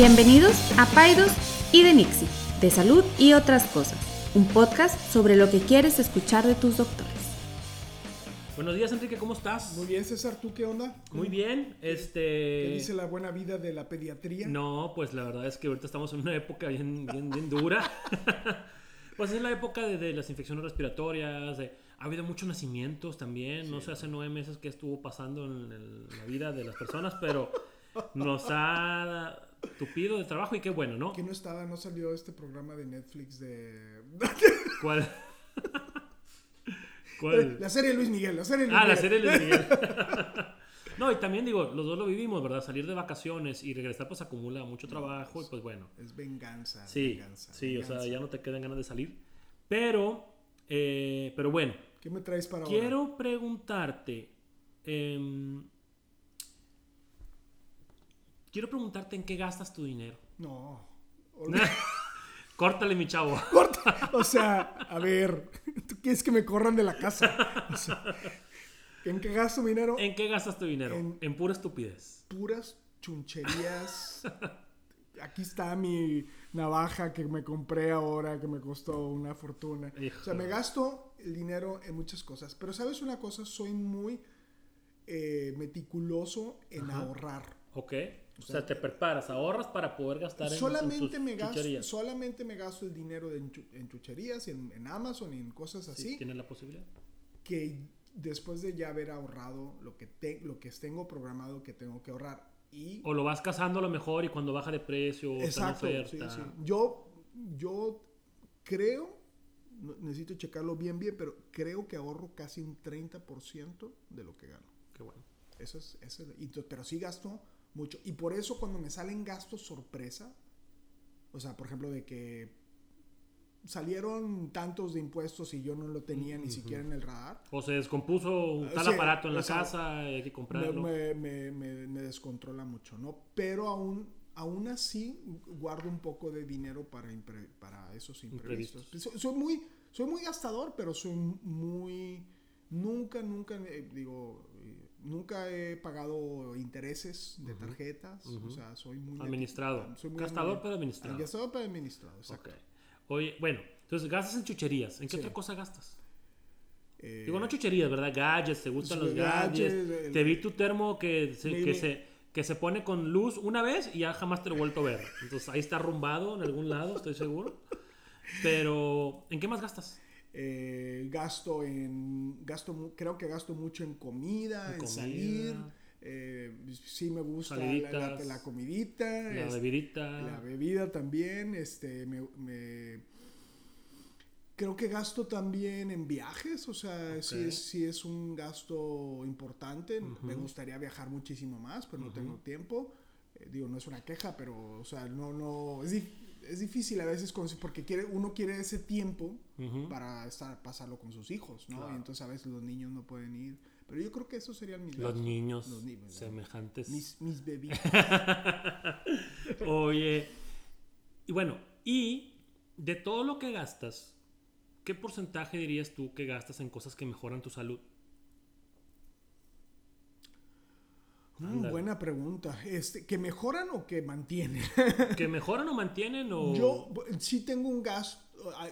Bienvenidos a Paidos y de Nixie, de salud y otras cosas, un podcast sobre lo que quieres escuchar de tus doctores. Buenos días, Enrique, ¿cómo estás? Muy bien, César, ¿tú qué onda? Muy bien, este... ¿Qué dice la buena vida de la pediatría? No, pues la verdad es que ahorita estamos en una época bien, bien, bien dura. pues es la época de, de las infecciones respiratorias, de- ha habido muchos nacimientos también, no sé hace nueve meses qué estuvo pasando en, el- la vida de las personas, pero nos ha tupido de trabajo y qué bueno, ¿no? ¿Qué no estaba? ¿No salió este programa de Netflix de... ¿Cuál? ¿Cuál? La serie de Luis Miguel, la serie de Luis Ah, la serie de Luis Miguel. No, y también digo, los dos lo vivimos, ¿verdad? Salir de vacaciones y regresar pues acumula mucho trabajo y pues bueno. Es venganza, Sí, venganza. sí, o sea, venganza. ya no te quedan ganas de salir. Pero, eh, pero bueno, ¿Qué me traes para ahora? quiero preguntarte, em, quiero preguntarte en qué gastas tu dinero. No. Córtale, mi chavo. Corta. O sea, a ver, ¿tú quieres que me corran de la casa? O sea, ¿En qué gasto mi dinero? ¿En qué gastas tu dinero? En- En, pura estupidez. puras chuncherías. Aquí está mi navaja que me compré ahora, que me costó una fortuna. O sea, me gasto el dinero en muchas cosas. Pero sabes una cosa, soy muy eh, meticuloso en Ajá. ahorrar. ¿Ok? O sea, te preparas, ahorras para poder gastar en, en Solamente me, gasto, chucherías. solamente me gasto el dinero en, en chucherías, en, en Amazon y en cosas Sí, así, ¿Tienes la posibilidad? que después de ya haber ahorrado lo que, te- lo que tengo programado que tengo que ahorrar. Y O lo vas cazando a lo mejor y cuando baja de precio Exacto, sí, oferta. sí. Yo, yo creo, necesito checarlo bien, bien, pero creo que ahorro casi un 30% de lo que gano. Qué bueno. Eso es, eso es- pero sí gasto mucho. Y por eso cuando me salen gastos sorpresa, o sea, por ejemplo, de que salieron tantos de impuestos y yo no lo tenía ni siquiera en el radar, O se descompuso tal Sí, aparato en la casa, hay que comprarlo. me- me- me- me descontrola mucho, ¿no? Pero aún, aún así guardo un poco de dinero para, impre- para esos imprevistos. Soy, soy muy, soy muy gastador, pero soy muy... Nunca, nunca, eh, digo, nunca he pagado intereses de tarjetas. O sea, soy muy... Administrado. soy muy Gastador, pero administrado. Gastador, pero administrado, exacto. Ok. Oye, bueno, entonces gastas en chucherías. ¿En qué Sí. otra cosa gastas? Eh, Digo, no chucherías, ¿verdad? Gadgets, te gustan los gadgets, gadgets. el- Te vi tu termo que se, que, se, que se pone con luz una vez y ya jamás te lo he vuelto a ver. Entonces ahí está arrumbado en algún lado, estoy seguro. Pero, ¿en qué más gastas? Eh, gasto en gasto creo que gasto mucho en comida En en, comida. salir eh, sí me gusta la, la- comidita La es- bebidita. la bebida también este me, me- creo que gasto también en viajes o sea sí, es, sí es un gasto importante me gustaría viajar muchísimo más pero no tengo tiempo Eh, digo no es una queja pero o sea no no es, es difícil a veces con- porque quiere uno quiere ese tiempo para estar pasarlo con sus hijos, ¿no? Claro. Y entonces a veces los niños no pueden ir. Pero yo creo que esos serían mis Los niños Los niños, ¿no? semejantes. Mis, mis bebitos. Oye, y bueno, y de todo lo que gastas, ¿qué porcentaje dirías tú que gastas en cosas que mejoran tu salud? Mm, buena pregunta. Este, ¿Que mejoran o que mantienen? ¿Que mejoran o mantienen o...? Yo sí tengo un gasto,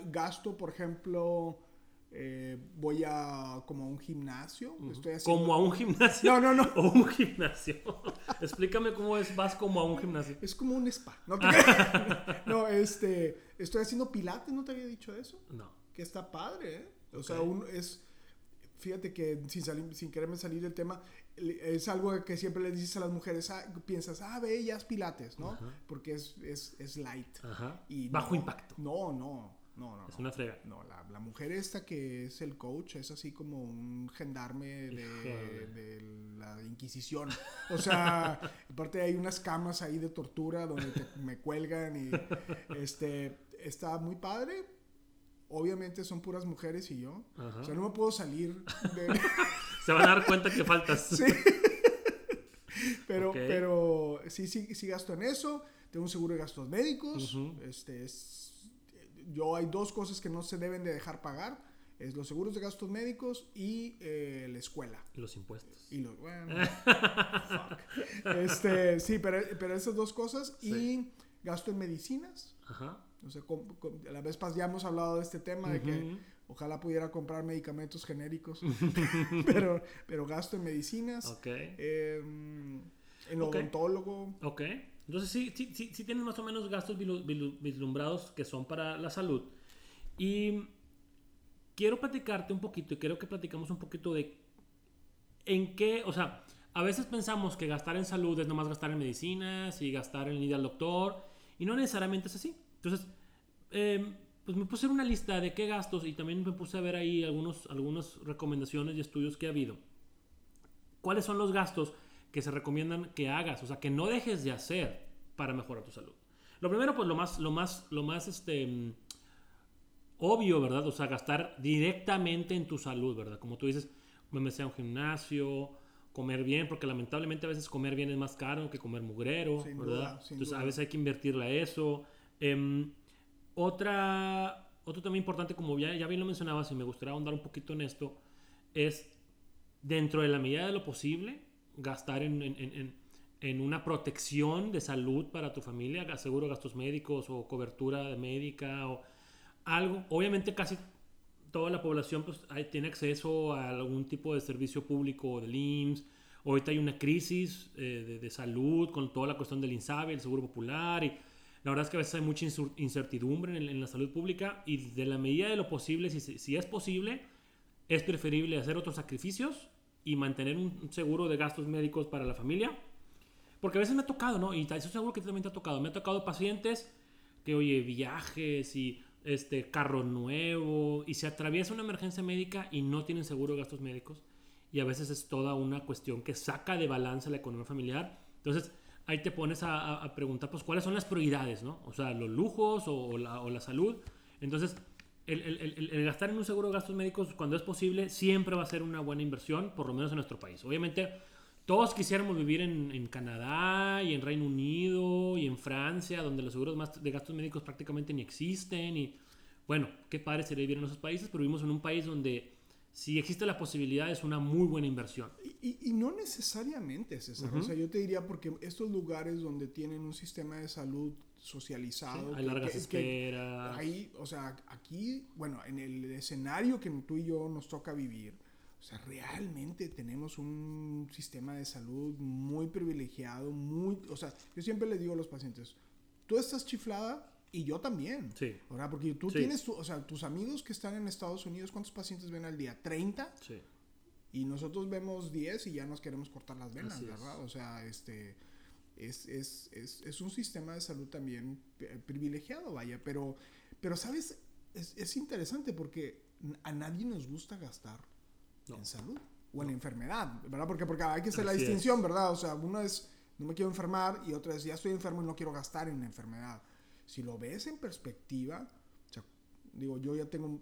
gasto por ejemplo, eh, voy a como a un gimnasio. Estoy haciendo... ¿Como a un gimnasio? No, no, no. ¿O un gimnasio? Explícame cómo es, vas como a un gimnasio. Es como un spa. No, te no, este, estoy haciendo pilates, ¿no te había dicho eso? No. que está padre, ¿eh? O sea, un, es... Fíjate que sin, salir, sin quererme salir del tema, es algo que siempre le dices a las mujeres, ah, piensas, ah, ve, ya es pilates, ¿no? Porque es, es, es light. Ajá. Y Bajo no, impacto. No, no, no, no. Es no. una frega. No, la, la mujer esta que es el coach es así como un gendarme de la Inquisición. O sea, aparte hay unas camas ahí de tortura donde te- me cuelgan y este está muy padre. Obviamente son puras mujeres y yo. Ajá. O sea, no me puedo salir de... Se van a dar cuenta que faltas. Sí. pero, pero sí, sí, sí gasto en eso. Tengo un seguro de gastos médicos. Este es, yo hay dos cosas que no se deben de dejar pagar. Es los seguros de gastos médicos y eh, la escuela. Los impuestos. Y los, bueno, fuck. Este, sí, pero, pero esas dos cosas. Y gasto en medicinas. Ajá. Sea, a la vez ya hemos hablado de este tema, de que ojalá pudiera comprar medicamentos genéricos, pero, pero gasto en medicinas. Em, en odontólogo. Ok. Entonces sí, sí, sí, sí tienes más o menos gastos vislumbrados que son para la salud. Y quiero platicarte un poquito y quiero que platicamos un poquito de en qué, o sea, a veces pensamos que gastar en salud es nomás gastar en medicinas y gastar en ir al doctor y no necesariamente es así. Entonces, em, pues me puse una lista de qué gastos y también me puse a ver ahí algunos, algunas recomendaciones y estudios que ha habido. ¿Cuáles son los gastos que se recomiendan que hagas? O sea, que no dejes de hacer para mejorar tu salud. Lo primero, pues lo más, lo más, lo más, este obvio, ¿verdad? O sea, gastar directamente en tu salud, ¿verdad? Como tú dices, me sea un gimnasio, comer bien, porque lamentablemente a veces comer bien es más caro que comer mugrero, ¿verdad? Entonces a veces hay que invertirle a eso. Em, otra, otro tema importante, como ya, ya bien lo mencionabas y me gustaría ahondar un poquito en esto, es dentro de la medida de lo posible gastar en, en, en una protección de salud para tu familia, seguro gastos médicos o cobertura médica o algo. Obviamente casi toda la población pues, tiene acceso a algún tipo de servicio público del IMSS. Ahorita hay una crisis eh, de, salud con toda la cuestión del INSABI, el Seguro Popular. Y la verdad es que a veces hay mucha incertidumbre en, la salud pública y de la medida de lo posible, si, si es posible, es preferible hacer otros sacrificios y mantener un seguro de gastos médicos para la familia. Porque a veces me ha tocado, ¿no? Y eso seguro que también te ha tocado. Me ha tocado pacientes que, oye, viajes y este carro nuevo y se atraviesa una emergencia médica y no tienen seguro de gastos médicos y a veces es toda una cuestión que saca de balance la economía familiar. Entonces ahí te pones a, preguntar pues cuáles son las prioridades, ¿no? O sea, los lujos o, la, salud. Entonces el, el, el, gastar en un seguro de gastos médicos cuando es posible siempre va a ser una buena inversión, por lo menos en nuestro país. Obviamente todos quisiéramos vivir en, en, Canadá y en Reino Unido y en Francia, donde los seguros de gastos médicos prácticamente ni existen. Y bueno, qué padre sería vivir en esos países, pero vivimos en un país donde si existe la posibilidad es una muy buena inversión. Y, y, no necesariamente, César. O sea, yo te diría porque estos lugares donde tienen un sistema de salud socializado. hay largas esperas. Ahí, o sea, aquí, bueno, en el escenario que tú y yo nos toca vivir, o sea, realmente tenemos un sistema de salud muy privilegiado, muy, o sea, yo siempre le digo a los pacientes, tú estás chiflada y yo también. Sí. ¿verdad? Porque tú tienes, o sea, tus amigos que están en Estados Unidos, ¿cuántos pacientes ven al día? ¿30? Sí. Y nosotros vemos 10 y ya nos queremos cortar las venas, ¿verdad? O sea, este, es, es, es, es, un sistema de salud también privilegiado, vaya, pero, pero ¿sabes? Es, interesante porque a nadie nos gusta gastar en salud o en enfermedad, ¿verdad? Porque, porque hay que hacer la distinción, ¿verdad? O sea, uno es, no me quiero enfermar y otra es, ya estoy enfermo y no quiero gastar en enfermedad. Si lo ves en perspectiva, o sea, digo, yo ya tengo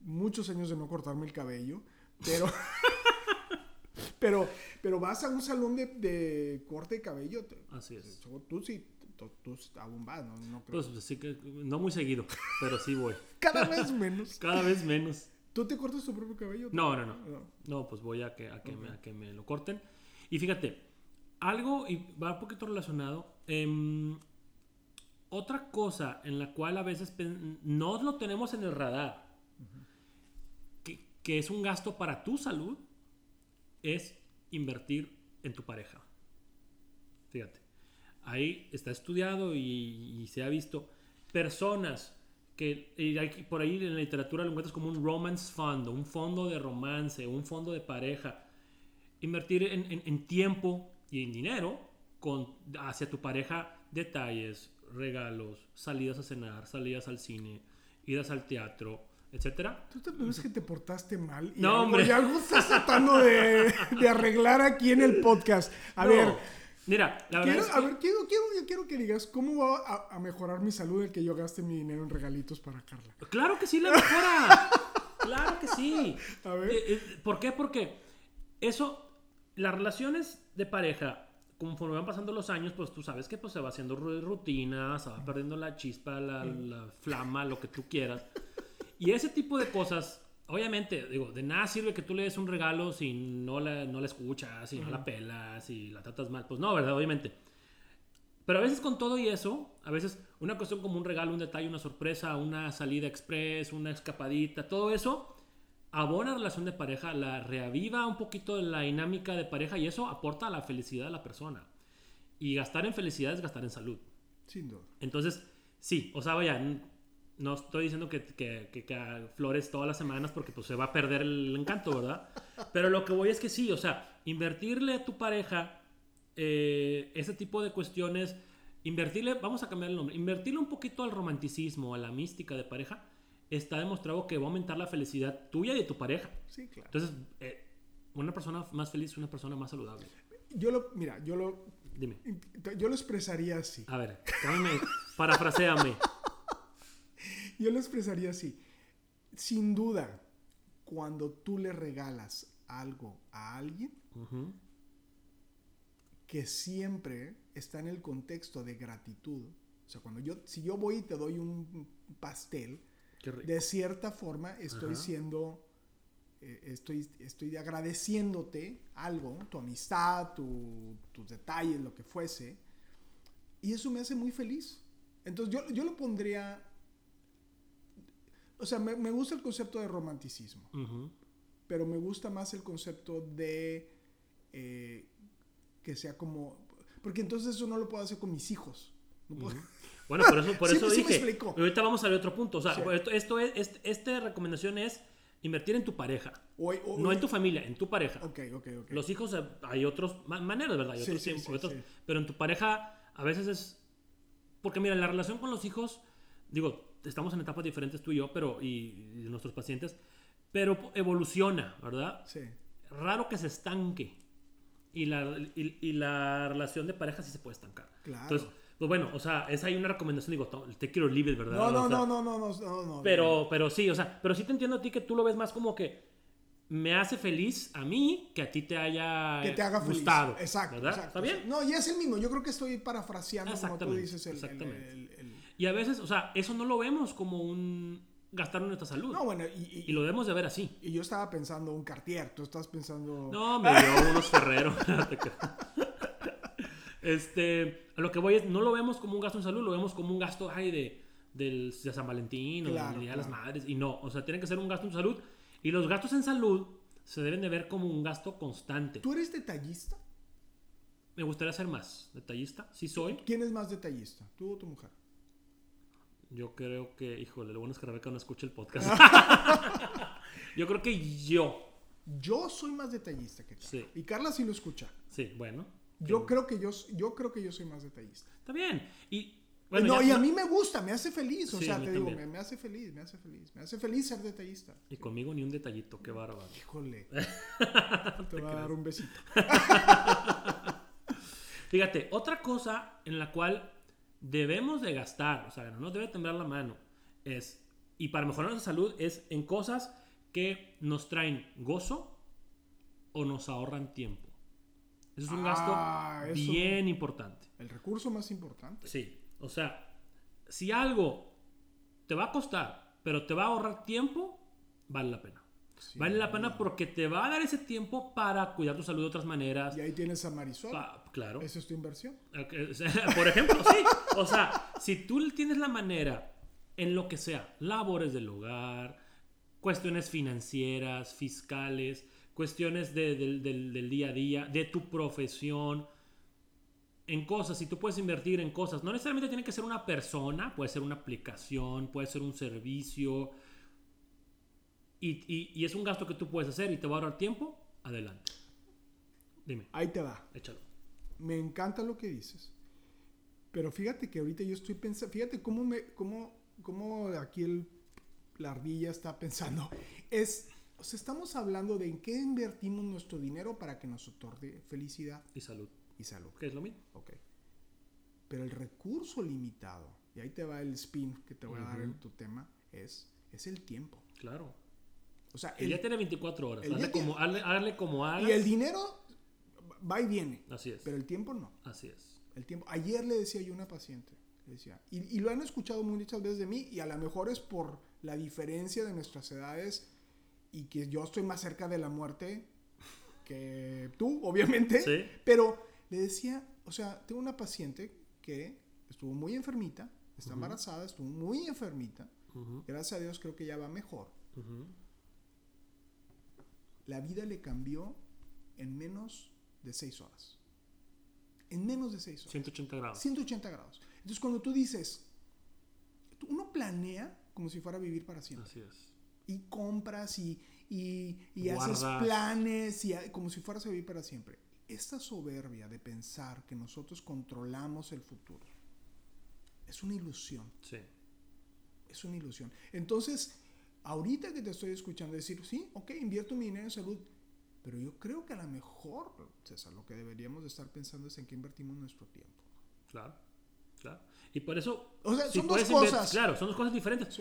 muchos años de no cortarme el cabello, pero... pero, pero vas a un salón de, de corte de cabello. Así es. Tú sí, tú, aún vas, ¿no? no creo. Pues sí que, no muy seguido, pero sí voy. Cada vez menos. Cada vez menos. ¿Tú te cortas tu propio cabello? No, no, no. No, pues voy a que, a que, me, a que me lo corten. Y fíjate, algo, y va un poquito relacionado, em, otra cosa en la cual a veces no lo tenemos en el radar, que, que, es un gasto para tu salud, es invertir en tu pareja. Fíjate, ahí está estudiado y, y se ha visto personas que por ahí en la literatura lo encuentras como un romance fund, un fondo de romance, un fondo de pareja. Invertir en, tiempo y en dinero con, hacia tu pareja detalles, regalos, salidas a cenar, salidas al cine, idas al teatro, etcétera. ¿Tú te ves que te portaste mal? Y no, hombre. Y algo estás tratando de, de, arreglar aquí en el podcast. A ver, Mira, la verdad quiero, es que... A ver, quiero, quiero, quiero, que digas cómo va a, mejorar mi salud el que yo gaste mi dinero en regalitos para Carla. Claro que sí la mejora. claro que sí. A ver. Eh, eh, ¿Por qué? Porque eso, las relaciones de pareja, conforme van pasando los años, pues tú sabes que pues, se va haciendo rutina, se va perdiendo la chispa, la, la flama, lo que tú quieras. Y ese tipo de cosas obviamente, digo, de nada sirve que tú le des un regalo si no la, no la escuchas, si no la pelas, si la tratas mal. Pues no, ¿verdad? Obviamente. Pero a veces con todo y eso, a veces una cuestión como un regalo, un detalle, una sorpresa, una salida express, una escapadita, todo eso abona la relación de pareja, la reaviva un poquito la dinámica de pareja y eso aporta a la felicidad de la persona. Y gastar en felicidad es gastar en salud. Sin duda. Entonces, sí, o sea, vaya, no estoy diciendo que, que, que, flores todas las semanas porque pues se va a perder el encanto, ¿verdad? Pero lo que voy es que sí, o sea, invertirle a tu pareja eh, ese tipo de cuestiones, invertirle, vamos a cambiar el nombre, invertirle un poquito al romanticismo, a la mística de pareja, está demostrado que va a aumentar la felicidad tuya y de tu pareja. Sí, claro. Entonces, eh, una persona más feliz es una persona más saludable. Yo lo, mira, yo lo... Dime. Yo lo expresaría así. A ver, cámame, parafraseame. Yo lo expresaría así. Sin duda, cuando tú le regalas algo a alguien, que siempre está en el contexto de gratitud. O sea, cuando yo, si yo voy y te doy un pastel, de cierta forma estoy siendo, eh, estoy, estoy agradeciéndote algo, tu amistad, tus detalles, lo que fuese. Y eso me hace muy feliz. Entonces yo, yo lo pondría, o sea, me, gusta el concepto de romanticismo, pero me gusta más el concepto de eh, que sea como... Porque entonces eso no lo puedo hacer con mis hijos. Bueno, por eso, por eso dije. ahorita vamos al otro punto. O sea, esto, es, esta recomendación es invertir en tu pareja. no en tu familia, en tu pareja. Okay, okay, okay. Los hijos, eh, hay otras maneras, ¿verdad? Hay otros, pero en tu pareja a veces es... Porque mira, la relación con los hijos, digo, estamos en etapas diferentes tú y yo, pero y, y nuestros pacientes, pero evoluciona, ¿verdad? Sí. Raro que se estanque y la, y, la relación de pareja sí se puede estancar. Claro. Entonces, pues bueno, o sea, es ahí una recomendación, digo, te quiero libre, ¿verdad? No, no, no, no, no, no, no, Pero, pero sí, o sea, pero sí te entiendo a ti que tú lo ves más como que me hace feliz a mí que a ti te haya que te haga gustado. Exacto, ¿verdad? Exacto. ¿Está bien? No, y es el mismo. Yo creo que estoy parafraseando como tú dices el, exactamente. Y a veces, o sea, eso no lo vemos como un gastar nuestra salud. No, bueno, y, y, lo debemos de ver así. Y yo estaba pensando un Cartier, tú estás pensando... No, me dio unos Ferrero. este, a lo que voy es, no lo vemos como un gasto en salud, lo vemos como un gasto, ay, de, de San Valentín o de Día de las Madres. Y no, o sea, tiene que ser un gasto en salud. Y los gastos en salud se deben de ver como un gasto constante. ¿Tú eres detallista? Me gustaría ser más detallista, sí soy. ¿Quién es más detallista, tú o tu mujer? Yo creo que, híjole, lo bueno es que Rebeca no escucha el podcast. yo creo que yo. Yo soy más detallista que Carla. Y Carla sí lo escucha. Sí, bueno. Yo creo que yo, yo creo que yo soy más detallista. Está bien. Y bueno, no, y a mí me gusta, me hace feliz. O sea, te digo, me, hace feliz, me hace feliz. Me hace feliz ser detallista. Y conmigo ni un detallito, qué bárbaro. Híjole. te voy a dar un besito. Fíjate, otra cosa en la cual debemos de gastar, o sea, no nos debe temblar la mano, es, y para mejorar nuestra salud, es en cosas que nos traen gozo o nos ahorran tiempo. Eso es un gasto ah, bien importante. El recurso más importante. Sí, o sea, si algo te va a costar, pero te va a ahorrar tiempo, vale la pena. vale la pena porque te va a dar ese tiempo para cuidar tu salud de otras maneras. Y ahí tienes a Marisol. claro. Esa es tu inversión. Por ejemplo, sí. O sea, si tú tienes la manera en lo que sea, labores del hogar, cuestiones financieras, fiscales, cuestiones del, del, día a día, de tu profesión, en cosas, si tú puedes invertir en cosas, no necesariamente tiene que ser una persona, puede ser una aplicación, puede ser un servicio, y, y, es un gasto que tú puedes hacer y te va a ahorrar tiempo, adelante. Dime. Ahí te va. Échalo. Me encanta lo que dices. Pero fíjate que ahorita yo estoy pensando, fíjate cómo, me, cómo, cómo aquí el, la ardilla está pensando. Es, o sea, estamos hablando de en qué invertimos nuestro dinero para que nos otorgue felicidad. Y salud. Y salud. Que es lo mismo. Ok. Pero el recurso limitado, y ahí te va el spin que te voy a dar en tu tema, es, es el tiempo. Claro. O sea, el, día tiene 24 horas. Hazle como, como hagas. Y el dinero va y viene. Así es. Pero el tiempo no. Así es. El tiempo. Ayer le decía yo a una paciente, decía, y, lo han escuchado muchas veces de mí, y a lo mejor es por la diferencia de nuestras edades y que yo estoy más cerca de la muerte que tú, obviamente. Sí. Pero le decía, o sea, tengo una paciente que estuvo muy enfermita, está embarazada, estuvo muy enfermita. Ujú, Gracias a Dios creo que ya va mejor. ujú. La vida le cambió en menos de seis horas. En menos de seis horas. 180 grados. 180 grados. Entonces cuando tú dices, uno planea como si fuera a vivir para siempre. Así es. Y compras y, y, y haces planes y como si fueras a vivir para siempre. Esta soberbia de pensar que nosotros controlamos el futuro es una ilusión. Sí. Es una ilusión. Entonces, ahorita que te estoy escuchando decir, sí, ok, invierto mi dinero en salud, pero yo creo que a lo mejor, César, lo que deberíamos de estar pensando es en qué invertimos nuestro tiempo. Claro. Claro. Y por eso. O sea, si son dos cosas. Claro, son dos cosas diferentes.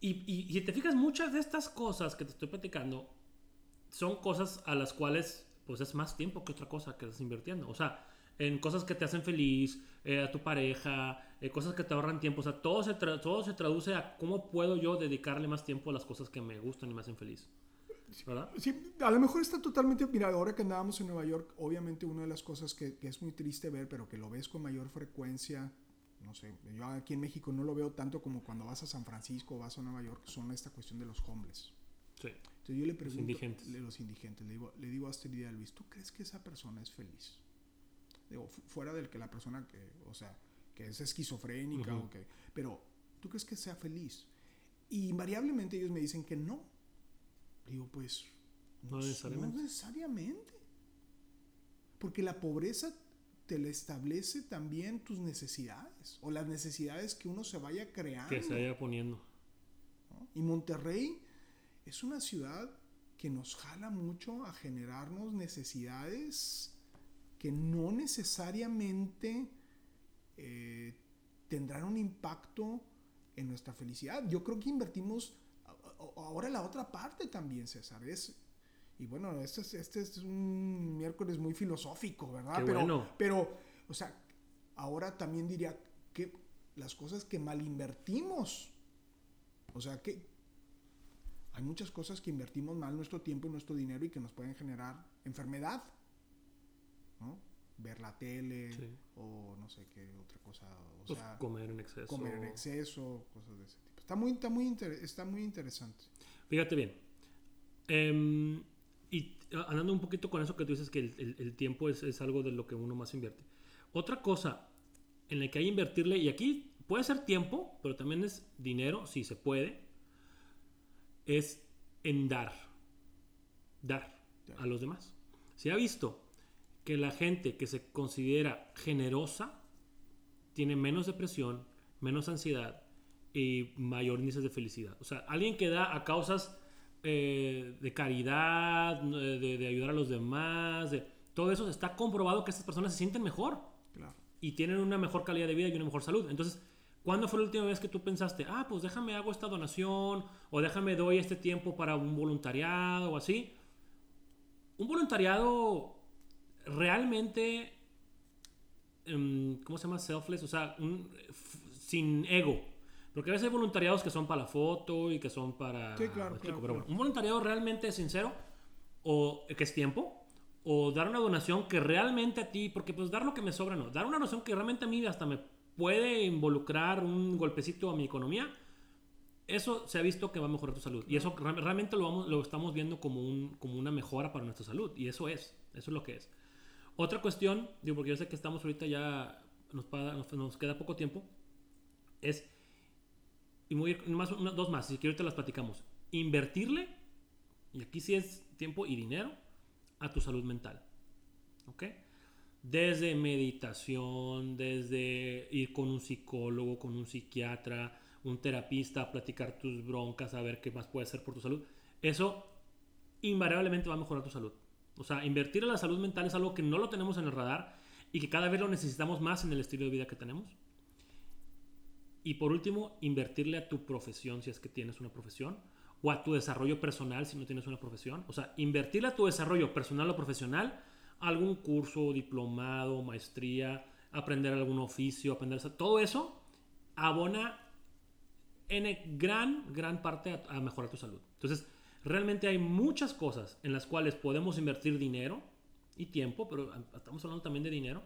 Y, y, y si te fijas, muchas de estas cosas que te estoy platicando son cosas a las cuales pues es más tiempo que otra cosa que estás invirtiendo. O sea, en cosas que te hacen feliz, eh, a tu pareja, eh, cosas que te ahorran tiempo. O sea, todo se, todo se traduce a cómo puedo yo dedicarle más tiempo a las cosas que me gustan y me hacen feliz. ¿Verdad? Sí, a lo mejor está totalmente, mira, ahora que andábamos en Nueva York, obviamente una de las cosas que, que es muy triste ver, pero que lo ves con mayor frecuencia, no sé, yo aquí en México no lo veo tanto como cuando vas a San Francisco o vas a Nueva York, son esta cuestión de los homeless. Sí. Entonces yo le pregunto, indigentes. le- los indigentes, le digo, le digo a Astrid y a Luis, ¿tú crees que esa persona es feliz? Digo, fu- fuera del que la persona que, o sea, que es esquizofrénica Ujú. o que, pero ¿tú crees que sea feliz? Y invariablemente ellos me dicen que no. Digo, pues No necesariamente. no necesariamente. Porque la pobreza te le establece también tus necesidades o las necesidades que uno se vaya creando. Que se vaya poniendo. ¿no? Y Monterrey es una ciudad que nos jala mucho a generarnos necesidades que no necesariamente eh, tendrán un impacto en nuestra felicidad. Yo creo que invertimos ahora la otra parte también, César. Es, y bueno, este es, este es un miércoles muy filosófico, ¿verdad? Qué pero, bueno. pero, o sea, ahora también diría que las cosas que mal invertimos. O sea que hay muchas cosas que invertimos mal nuestro tiempo y nuestro dinero y que nos pueden generar enfermedad. ¿No? Ver la tele Sí. o no sé qué otra cosa. O Pues, sea, comer en exceso. comer en exceso, cosas de ese tipo. Está muy, está muy, inter- está muy interesante. Fíjate bien. Em, y andando un poquito con eso que tú dices que el, el- el tiempo es, es algo de lo que uno más invierte. Otra cosa en la que hay que invertirle, y aquí puede ser tiempo, pero también es dinero, si se puede, es en dar. Dar a los demás. Se ha visto que la gente que se considera generosa tiene menos depresión, menos ansiedad y mayor índice de felicidad. O sea, alguien que da a causas eh, de caridad, de, de ayudar a los demás, de, todo eso está comprobado que estas personas se sienten mejor Claro. y tienen una mejor calidad de vida y una mejor salud. Entonces, ¿cuándo fue la última vez que tú pensaste, ah, pues déjame hago esta donación o déjame doy este tiempo para un voluntariado o así? Un voluntariado realmente, em, ¿cómo se llama? Selfless, o sea, un- sin ego. Porque a veces hay voluntariados que son para la foto y que son para... Sí, claro, explico, claro, pero bueno, un voluntariado realmente sincero o que es tiempo o dar una donación que realmente a ti, porque pues dar lo que me sobra no, dar una donación que realmente a mí hasta me puede involucrar un golpecito a mi economía, eso se ha visto que va a mejorar tu salud. Y eso re- realmente lo, vamos, lo estamos viendo como, un, como una mejora para nuestra salud. Y eso es, eso es lo que es. Otra cuestión, digo, porque yo sé que estamos ahorita ya, nos, nos queda poco tiempo, es, y muy, más, una- dos más, si quiero te las platicamos, invertirle, y aquí sí es tiempo y dinero, a tu salud mental. ¿Ok? Desde meditación, desde ir con un psicólogo, con un psiquiatra, un terapista, platicar tus broncas, a ver qué más puede hacer por tu salud. Eso invariablemente va a mejorar tu salud. O sea, invertir en la salud mental es algo que no lo tenemos en el radar y que cada vez lo necesitamos más en el estilo de vida que tenemos. Y por último, invertirle a tu profesión si es que tienes una profesión o a tu desarrollo personal si no tienes una profesión. O sea, invertirle a tu desarrollo personal o profesional algún curso, diplomado, maestría, aprender algún oficio, aprender todo eso abona en gran, gran parte a, a mejorar tu salud. Entonces, realmente hay muchas cosas en las cuales podemos invertir dinero y tiempo, pero estamos hablando también de dinero,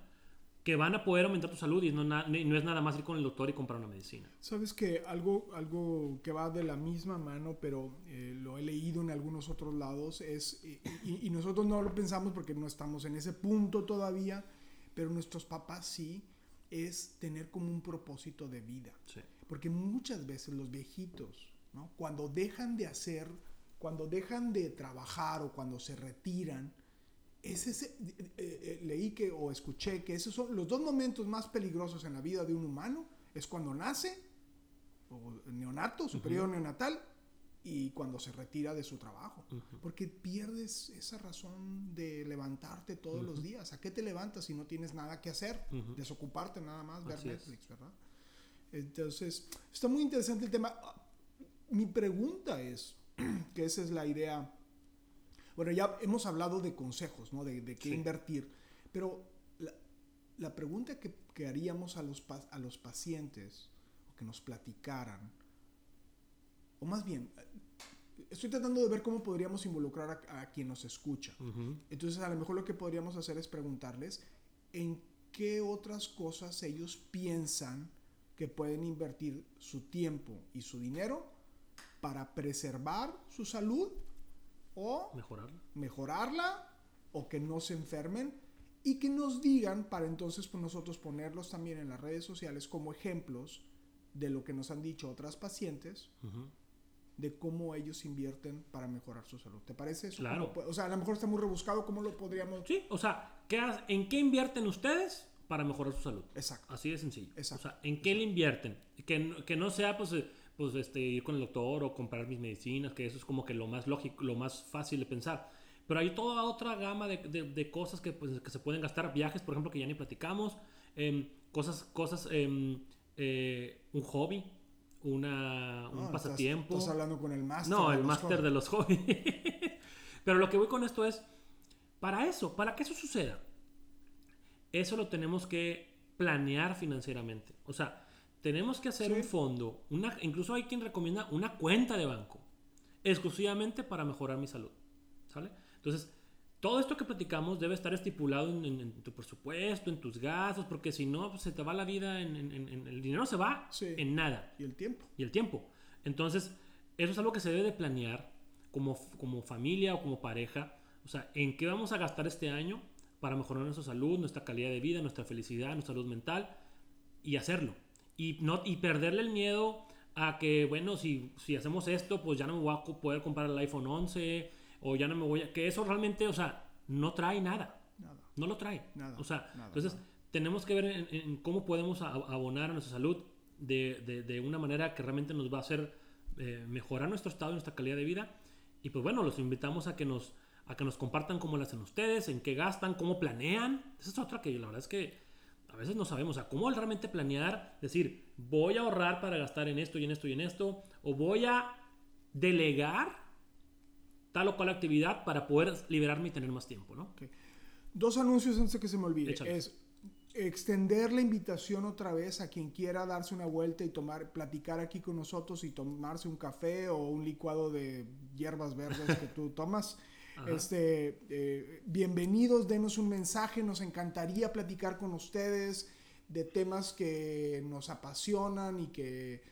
que van a poder aumentar tu salud y no, no, es nada más ir con el doctor y comprar una medicina. Sabes que algo, algo que va de la misma mano, pero eh, lo he leído en algunos otros lados, es, y, nosotros no lo pensamos porque no estamos en ese punto todavía, pero nuestros papás sí, es tener como un propósito de vida. Porque muchas veces los viejitos, ¿no? cuando dejan de hacer, cuando dejan de trabajar o cuando se retiran, es ese, eh, eh, leí que o escuché que esos son los dos momentos más peligrosos en la vida de un humano, es cuando nace, o neonato, su periodo neonatal, y cuando se retira de su trabajo. Porque pierdes esa razón de levantarte todos los días. ¿A qué te levantas si no tienes nada que hacer? Desocuparte nada más, ver Netflix, ¿verdad? Entonces, está muy interesante el tema. Mi pregunta es, que esa es la idea bueno, ya hemos hablado de consejos, ¿no? De, qué invertir, pero la, pregunta que, haríamos a los, a los pacientes, o que nos platicaran, o más bien, estoy tratando de ver cómo podríamos involucrar a, quien nos escucha. Entonces, a lo mejor lo que podríamos hacer es preguntarles en qué otras cosas ellos piensan que pueden invertir su tiempo y su dinero para preservar su salud o mejorarla. mejorarla o que no se enfermen y que nos digan para entonces pues nosotros ponerlos también en las redes sociales como ejemplos de lo que nos han dicho otras pacientes de cómo ellos invierten para mejorar su salud. ¿Te parece eso? Claro. O sea, a lo mejor está muy rebuscado, ¿cómo lo podríamos...? Sí, o sea, ¿en qué invierten ustedes para mejorar su salud? Exacto. Así de sencillo. Exacto. O sea, ¿en qué le invierten? Que, que no sea pues pues este, ir con el doctor o comprar mis medicinas, que eso es como que lo más lógico, lo más fácil de pensar. Pero hay toda otra gama de, de, cosas que, pues, que, se pueden gastar, viajes, por ejemplo, que ya ni platicamos, em, cosas, cosas em, eh, un hobby, una, un pasatiempo. Estás, hablando con el máster. No, el máster de los hobbies. Pero lo que voy con esto es, para eso, para que eso suceda, eso lo tenemos que planear financieramente. O sea, tenemos que hacer un fondo, una, incluso hay quien recomienda una cuenta de banco, exclusivamente para mejorar mi salud. ¿Sale? Entonces, todo esto que platicamos debe estar estipulado en, tu presupuesto, en tus gastos, porque si no, pues, se te va la vida en, el dinero se va en nada. Y el tiempo. Y el tiempo. Entonces, eso es algo que se debe de planear como, como familia o como pareja. O sea, ¿en qué vamos a gastar este año para mejorar nuestra salud, nuestra calidad de vida, nuestra felicidad, nuestra salud mental? Y hacerlo y, no, y perderle el miedo a que, bueno, si, si hacemos esto, pues ya no me voy a poder comprar el iPhone 11 o ya no me voy a... Que eso realmente, o sea, no trae nada. Nada. No lo trae. Nada. O sea, entonces tenemos que ver en, cómo podemos abonar a nuestra salud de, de, de, una manera que realmente nos va a hacer eh, mejorar nuestro estado y nuestra calidad de vida. Y pues bueno, los invitamos a que nos, a que nos compartan cómo lo hacen ustedes, en qué gastan, cómo planean. Esa es otra que la verdad es que a veces no sabemos, a cómo realmente planear, decir, voy a ahorrar para gastar en esto y en esto y en esto, o voy a delegar tal o cual actividad para poder liberarme y tener más tiempo, ¿no? Dos anuncios antes de que se me olvide. Es extender la invitación otra vez a quien quiera darse una vuelta y tomar, platicar aquí con nosotros y tomarse un café o un licuado de hierbas verdes que tú tomas. Este, eh, bienvenidos, denos un mensaje, nos encantaría platicar con ustedes de temas que nos apasionan y que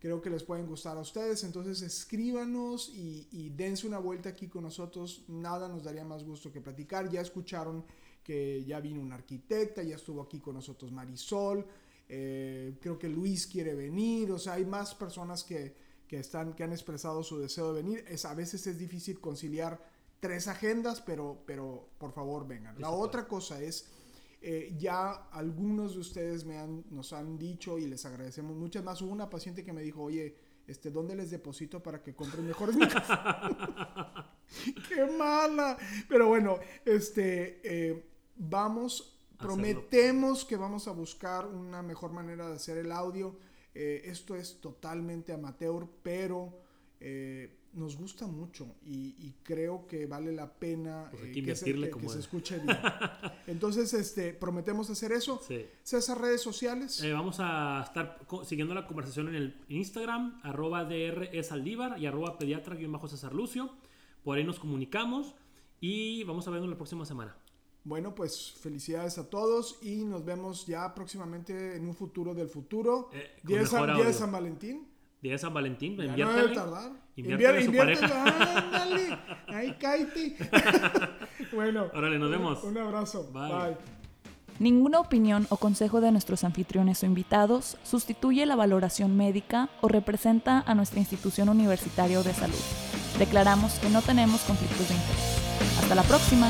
creo que les pueden gustar a ustedes. Entonces escríbanos y, dense una vuelta aquí con nosotros. Nada nos daría más gusto que platicar. Ya escucharon que ya vino una arquitecta, ya estuvo aquí con nosotros Marisol. Eh, creo que Luis quiere venir. O sea, hay más personas que, que, están, que han expresado su deseo de venir. Es, a veces es difícil conciliar tres agendas, pero, pero por favor vengan. La otra cosa es, eh, ya algunos de ustedes me han, nos han dicho y les agradecemos muchas más. Hubo una paciente que me dijo, oye, este, ¿dónde les deposito para que compren mejores? ¡Qué mala! Pero bueno, este, eh, vamos, prometemos que vamos a buscar una mejor manera de hacer el audio. Eh, esto es totalmente amateur, pero nos gusta mucho y, creo que vale la pena pues eh, que, se, escuche bien. Entonces, este, prometemos hacer eso. Sí. César, redes sociales. Eh, vamos a estar siguiendo la conversación en el Instagram, arroba DR y arroba pediatra César Lucio. Por ahí nos comunicamos y vamos a vernos la próxima semana. Bueno, pues felicidades a todos y nos vemos ya próximamente en un futuro del futuro. Eh, con día, de mejor San, Valentín. Día de San Valentín, Ya no debe tardar. Inviértele a su Invierte- pareja. Ándale. Ahí cállate. bueno. Órale, nos un- vemos. Un abrazo. Bye. Bye. Ninguna opinión o consejo de nuestros anfitriones o invitados sustituye la valoración médica o representa a nuestra institución universitaria o de salud. Declaramos que no tenemos conflictos de interés. Hasta la próxima.